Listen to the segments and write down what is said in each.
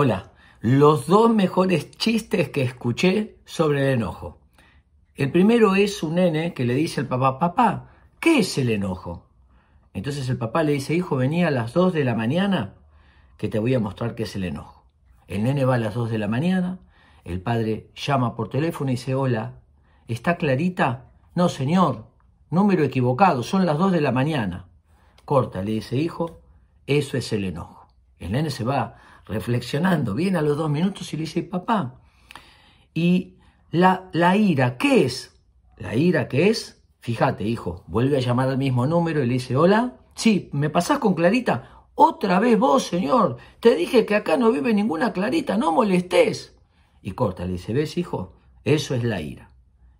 Hola, los dos mejores chistes que escuché sobre el enojo. El primero es un nene que le dice al papá, papá, ¿qué es el enojo? Entonces el papá le dice, hijo, venía a las 2 de la mañana que te voy a mostrar qué es el enojo. El nene va a las 2 de la mañana, el padre llama por teléfono y dice, hola, ¿está clarita? No, señor, número equivocado, son las 2 de la mañana. Corta, le dice, hijo, eso es el enojo. El nene se va reflexionando, viene a los dos minutos y le dice, papá, ¿y la, la ira qué es? ¿La ira qué es? Fíjate, hijo, vuelve a llamar al mismo número y le dice, hola, sí, ¿me pasás con Clarita? Otra vez vos, señor, te dije que acá no vive ninguna Clarita, no molestes. Y corta, le dice, ¿ves, hijo? Eso es la ira.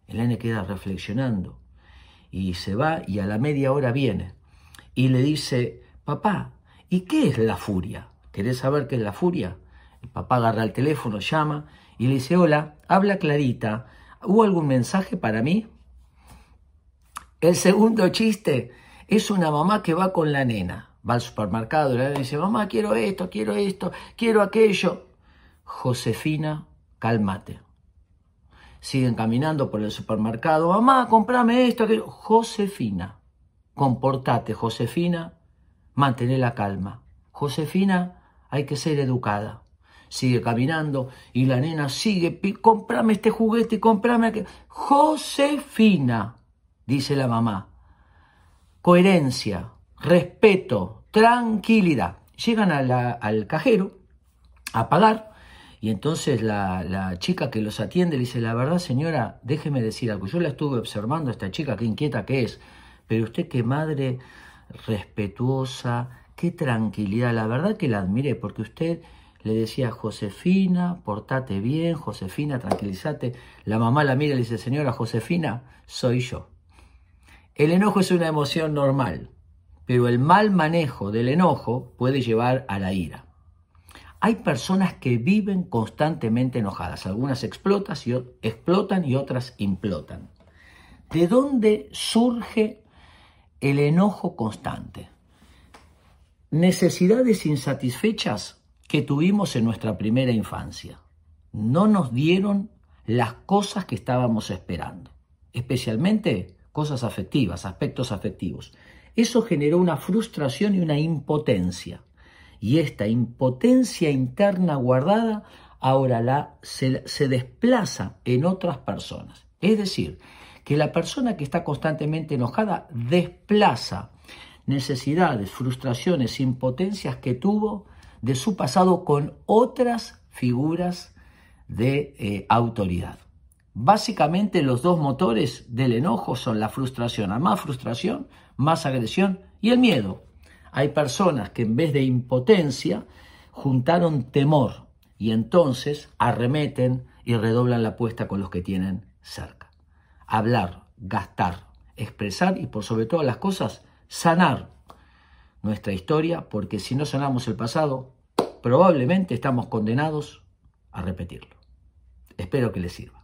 El nene queda reflexionando y se va y a la media hora viene y le dice, papá, ¿y qué es la furia? ¿Querés saber qué es la furia? El papá agarra el teléfono, llama y le dice, hola, habla Clarita, ¿hubo algún mensaje para mí? El segundo chiste es una mamá que va con la nena, va al supermercado y nena dice, mamá, quiero esto, quiero esto, quiero aquello. Josefina, cálmate. Siguen caminando por el supermercado, mamá, comprame esto, aquello. Josefina, comportate, Josefina, mantén la calma. Josefina, hay que ser educada. Sigue caminando y la nena sigue, comprame este juguete, comprame aquel. Josefina, dice la mamá. Coherencia, respeto, tranquilidad. Llegan al cajero a pagar y entonces la, la, chica que los atiende le dice, la verdad señora, déjeme decir algo. Yo la estuve observando a esta chica, qué inquieta que es, pero usted qué madre respetuosa, qué tranquilidad, la verdad que la admiré, porque usted le decía, Josefina, portate bien, Josefina, tranquilízate. La mamá la mira y le dice, señora Josefina, soy yo. El enojo es una emoción normal, pero el mal manejo del enojo puede llevar a la ira. Hay personas que viven constantemente enojadas, algunas explotan y, otras implotan. ¿De dónde surge el enojo constante? necesidades insatisfechas que tuvimos en nuestra primera infancia. No nos dieron las cosas que estábamos esperando, especialmente cosas afectivas, aspectos afectivos. Eso generó una frustración y una impotencia. Y esta impotencia interna guardada ahora la, se, se desplaza en otras personas. Es decir, que la persona que está constantemente enojada desplaza necesidades, frustraciones, impotencias que tuvo de su pasado con otras figuras de eh, autoridad. Básicamente los dos motores del enojo son la frustración, a más frustración, más agresión y el miedo. Hay personas que en vez de impotencia juntaron temor y entonces arremeten y redoblan la apuesta con los que tienen cerca. Hablar, gastar, expresar y por sobre todas las cosas sanar nuestra historia, porque si no sanamos el pasado, probablemente estamos condenados a repetirlo. Espero que les sirva.